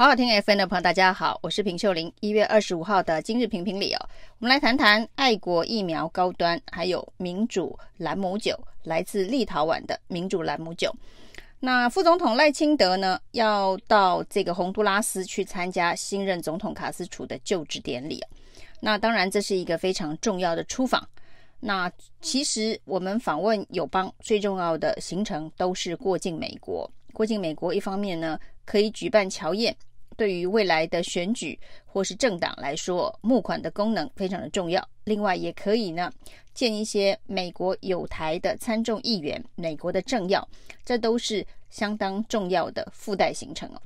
好好听 FN 的朋友，大家好，我是平秀玲。一月二十五号的今日评评理哦，我们来谈谈爱国疫苗高端，还有民主兰姆酒，来自立陶宛的民主兰姆酒。那副总统赖清德呢，要到这个洪都拉斯去参加新任总统卡斯楚的就职典礼。那当然，这是一个非常重要的出访。那其实我们访问友邦最重要的行程都是过境美国。过境美国，一方面呢，可以举办侨宴。对于未来的选举或是政党来说，募款的功能非常的重要。另外，也可以呢见一些美国友台的参众议员、美国的政要，这都是相当重要的附带行程哦。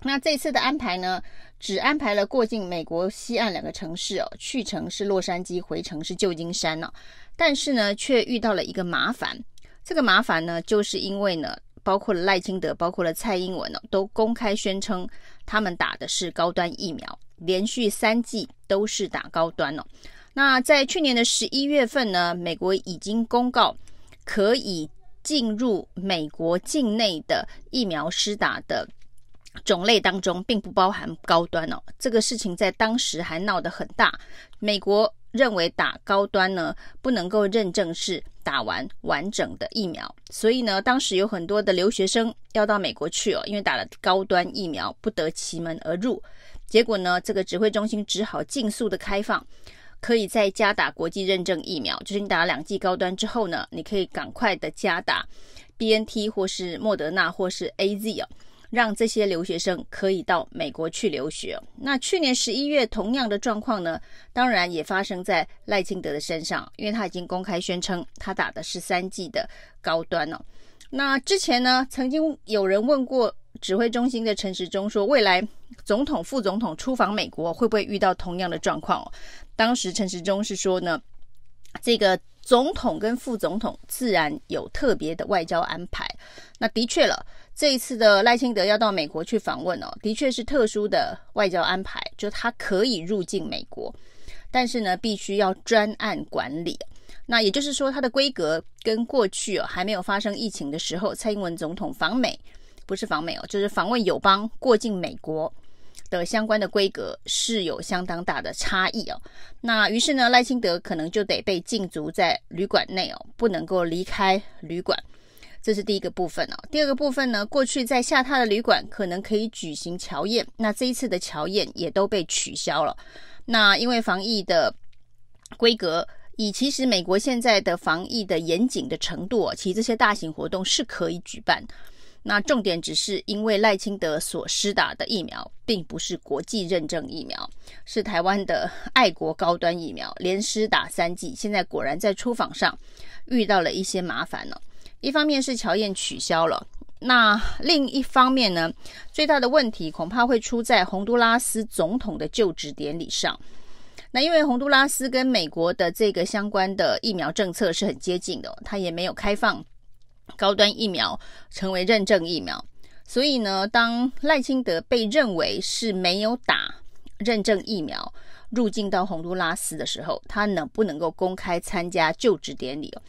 那这次的安排呢，只安排了过境美国西岸两个城市哦，去程是洛杉矶，回程是旧金山哦。但是呢，却遇到了一个麻烦。这个麻烦呢，就是因为呢。包括了赖清德，包括了蔡英文哦，都公开宣称他们打的是高端疫苗，连续三剂都是打高端哦。那在去年的十一月份呢，美国已经公告可以进入美国境内的疫苗施打的种类当中，并不包含高端哦。这个事情在当时还闹得很大，美国。认为打高端呢，不能够认证是打完完整的疫苗，所以呢，当时有很多的留学生要到美国去哦，因为打了高端疫苗不得其门而入。结果呢，这个指挥中心只好尽速的开放，可以再加打国际认证疫苗，就是你打了两剂高端之后呢，你可以赶快的加打 BNT 或是莫德纳或是 AZ 哦。让这些留学生可以到美国去留学。那去年十一月同样的状况呢，当然也发生在赖清德的身上，因为他已经公开宣称他打的是三剂的高端哦。那之前呢，曾经有人问过指挥中心的陈时中说，未来总统、副总统出访美国会不会遇到同样的状况哦？当时陈时中是说呢，这个总统跟副总统自然有特别的外交安排。那的确了。这一次的赖清德要到美国去访问哦，的确是特殊的外交安排，就他可以入境美国，但是呢，必须要专案管理。那也就是说，它的规格跟过去哦还没有发生疫情的时候，蔡英文总统访美不是访美哦，就是访问友邦过境美国的相关的规格是有相当大的差异哦。那于是呢，赖清德可能就得被禁足在旅馆内哦，不能够离开旅馆。这是第一个部分哦。第二个部分呢，过去在下榻的旅馆可能可以举行乔宴，那这一次的乔宴也都被取消了。那因为防疫的规格，以其实美国现在的防疫的严谨的程度，其实这些大型活动是可以举办。那重点只是因为赖清德所施打的疫苗，并不是国际认证疫苗，是台湾的爱国高端疫苗，连施打三剂，现在果然在出访上遇到了一些麻烦呢。一方面是乔宴取消了，那另一方面呢，最大的问题恐怕会出在洪都拉斯总统的就职典礼上。那因为洪都拉斯跟美国的这个相关的疫苗政策是很接近的，它也没有开放高端疫苗成为认证疫苗，所以呢，当赖清德被认为是没有打认证疫苗入境到洪都拉斯的时候，他能不能够公开参加就职典礼哦？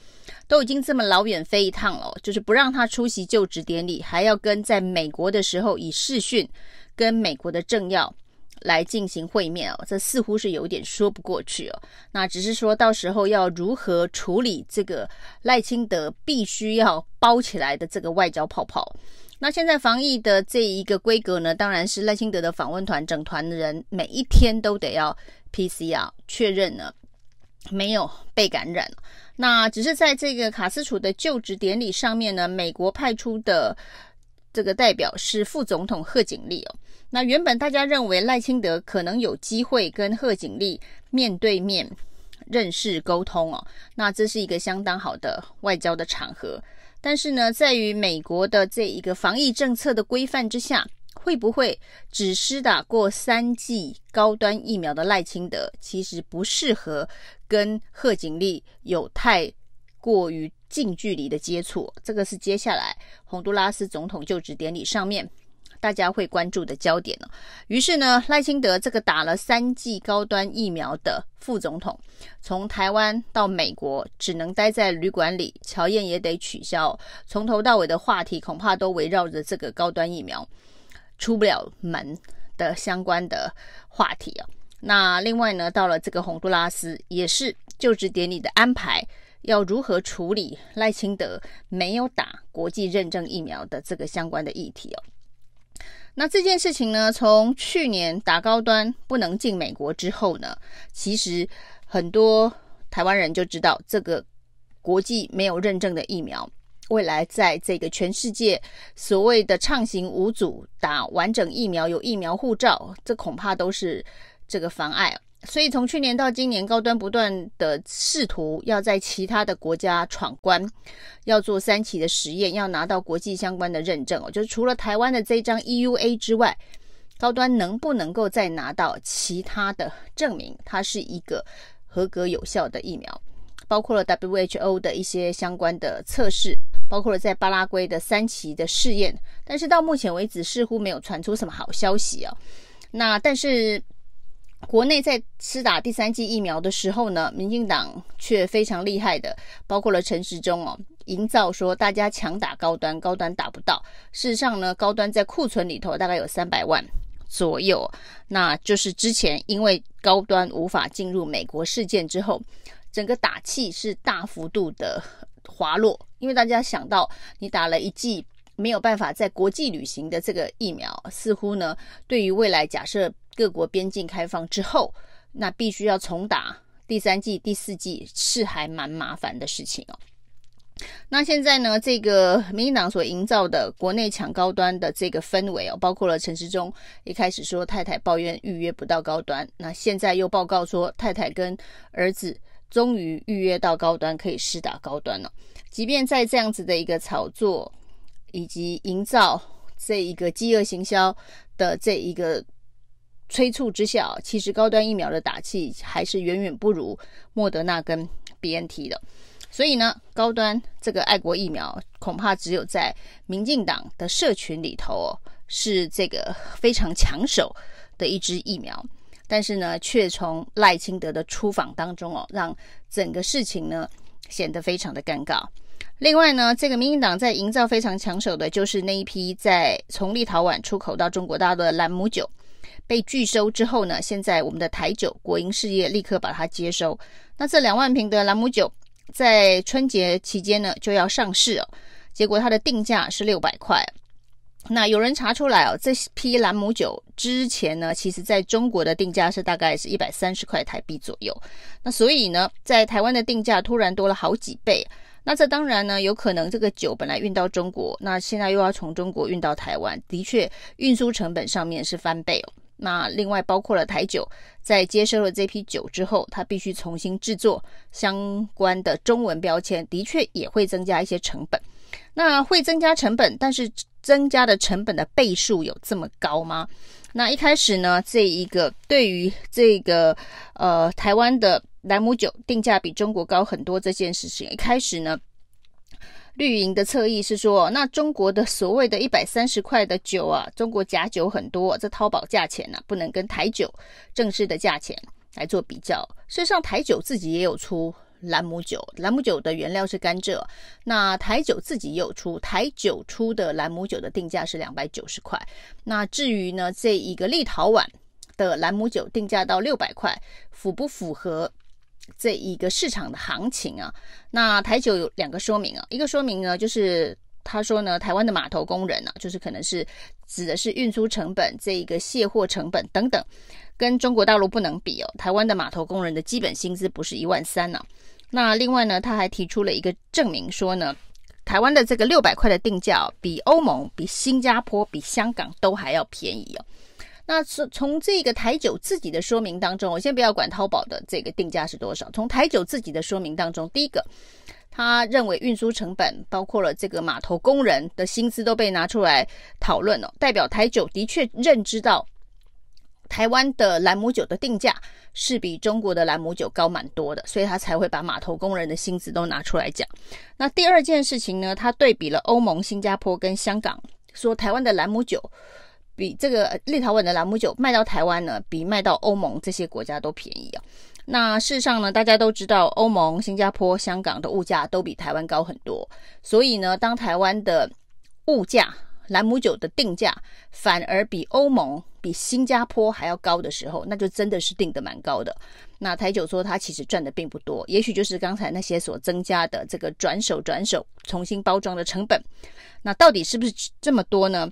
都已经这么老远飞一趟了，就是不让他出席就职典礼，还要跟在美国的时候以视讯跟美国的政要来进行会面哦，这似乎是有点说不过去哦。那只是说到时候要如何处理这个赖清德必须要包起来的这个外交泡泡。那现在防疫的这一个规格呢，当然是赖清德的访问团整团的人每一天都得要 PCR 确认呢，没有被感染。那只是在这个卡斯楚的就职典礼上面呢，美国派出的这个代表是副总统贺锦丽哦。那原本大家认为赖清德可能有机会跟贺锦丽面对面认识沟通哦，那这是一个相当好的外交的场合。但是呢，在于美国的这一个防疫政策的规范之下，会不会只施打过三剂高端疫苗的赖清德，其实不适合跟贺锦丽有太过于近距离的接触，这个是接下来洪都拉斯总统就职典礼上面大家会关注的焦点了。于是呢，赖清德这个打了三剂高端疫苗的副总统，从台湾到美国只能待在旅馆里，乔宴也得取消，从头到尾的话题恐怕都围绕着这个高端疫苗。出不了门的相关的话题啊。那另外呢，到了这个洪都拉斯，也是就职典礼的安排，要如何处理赖清德没有打国际认证疫苗的这个相关的议题哦。那这件事情呢，从去年打高端不能进美国之后呢，其实很多台湾人就知道，这个国际没有认证的疫苗，未来在这个全世界所谓的畅行无阻打完整疫苗，有疫苗护照，这恐怕都是这个妨碍。所以从去年到今年，高端不断的试图要在其他的国家闯关，要做三期的实验，要拿到国际相关的认证哦。就是除了台湾的这张 EUA 之外，高端能不能够再拿到其他的证明，它是一个合格有效的疫苗？包括了 WHO 的一些相关的测试，包括了在巴拉圭的三期的试验，但是到目前为止似乎没有传出什么好消息哦。那但是。国内在施打第三剂疫苗的时候呢，民进党却非常厉害的，包括了陈时中哦，营造说大家强打高端，高端打不到。事实上呢，高端在库存里头大概有三百万左右，那就是之前因为高端无法进入美国事件之后，整个打气是大幅度的滑落，因为大家想到你打了一剂没有办法在国际旅行的这个疫苗，似乎呢，对于未来假设。各国边境开放之后，那必须要重打第三季、第四季，是还蛮麻烦的事情哦。那现在呢，这个民进党所营造的国内抢高端的这个氛围哦，包括了陈时中一开始说太太抱怨预约不到高端，那现在又报告说太太跟儿子终于预约到高端，可以施打高端了。即便在这样子的一个炒作以及营造这一个饥饿行销的这一个。催促之下，其实高端疫苗的打气还是远远不如莫德纳跟 BNT 的。所以呢，高端这个爱国疫苗恐怕只有在民进党的社群里头哦，是这个非常抢手的一支疫苗。但是呢，却从赖清德的出访当中哦，让整个事情呢显得非常的尴尬。另外呢，这个民进党在营造非常抢手的就是那一批在从立陶宛出口到中国大陆的兰姆酒。被拒收之后呢，现在我们的台酒国营事业立刻把它接收。那这两万瓶的兰姆酒在春节期间呢就要上市哦，结果它的定价是六百块。那有人查出来哦，这批兰姆酒之前呢，其实在中国的定价是大概是一百三十块台币左右。那所以呢，在台湾的定价突然多了好几倍。那这当然呢，有可能这个酒本来运到中国，那现在又要从中国运到台湾，的确运输成本上面是翻倍哦。那另外包括了台酒，在接收了这批酒之后，它必须重新制作相关的中文标签，的确也会增加一些成本。那会增加成本，但是增加的成本的倍数有这么高吗？那一开始呢，这一个对于这个呃台湾的兰姆酒定价比中国高很多这件事情，一开始呢。绿营的侧翼是说，那中国的所谓的一百三十块的酒啊，中国假酒很多，这淘宝价钱呢、不能跟台酒正式的价钱来做比较。事实上，台酒自己也有出兰姆酒，兰姆酒的原料是甘蔗，那台酒自己也有出，台酒出的兰姆酒的定价是两百九十块。那至于呢，这一个立陶宛的兰姆酒定价到六百块，符不符合？这一个市场的行情啊，那台酒有两个说明啊，一个说明呢，就是他说呢，台湾的码头工人呢、啊，就是可能是指的是运输成本、这一个卸货成本等等，跟中国大陆不能比哦。台湾的码头工人的基本薪资不是一万三呢、啊。那另外呢，他还提出了一个证明，说呢，台湾的这个六百块的定价比欧盟、比新加坡、比香港都还要便宜哦。那从从这个台酒自己的说明当中，我先不要管淘宝的这个定价是多少。从台酒自己的说明当中，第一个，他认为运输成本包括了这个码头工人的薪资都被拿出来讨论了，代表台酒的确认知到台湾的兰姆酒的定价是比中国的兰姆酒高蛮多的，所以他才会把码头工人的薪资都拿出来讲。那第二件事情呢，他对比了欧盟、新加坡跟香港，说台湾的兰姆酒。比这个立陶宛的兰姆酒卖到台湾呢，比卖到欧盟这些国家都便宜啊。那事实上呢，大家都知道，欧盟、新加坡、香港的物价都比台湾高很多。所以呢，当台湾的物价兰姆酒的定价反而比欧盟、比新加坡还要高的时候，那就真的是定得蛮高的。那台酒说它其实赚的并不多，也许就是刚才那些所增加的这个转手、转手、重新包装的成本。那到底是不是这么多呢？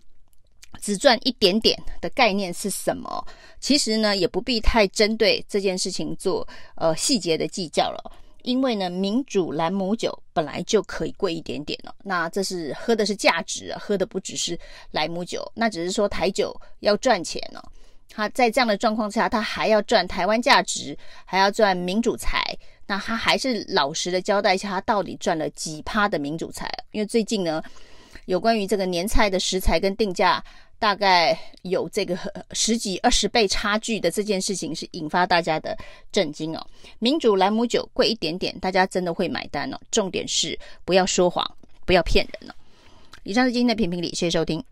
只赚一点点的概念是什么？其实呢，也不必太针对这件事情做呃细节的计较了。因为呢，民主兰姆酒本来就可以贵一点点了。那这是喝的是价值，喝的不只是兰姆酒。那只是说台酒要赚钱呢，他在这样的状况下，他还要赚台湾价值，还要赚民主财。那他还是老实的交代一下，他到底赚了几趴的民主财？因为最近呢，有关于这个年菜的食材跟定价。大概有这个十几二十倍差距的这件事情，是引发大家的震惊哦。民主兰姆酒贵一点点，大家真的会买单哦。重点是不要说谎，不要骗人哦。以上是今天的评评理，谢谢收听。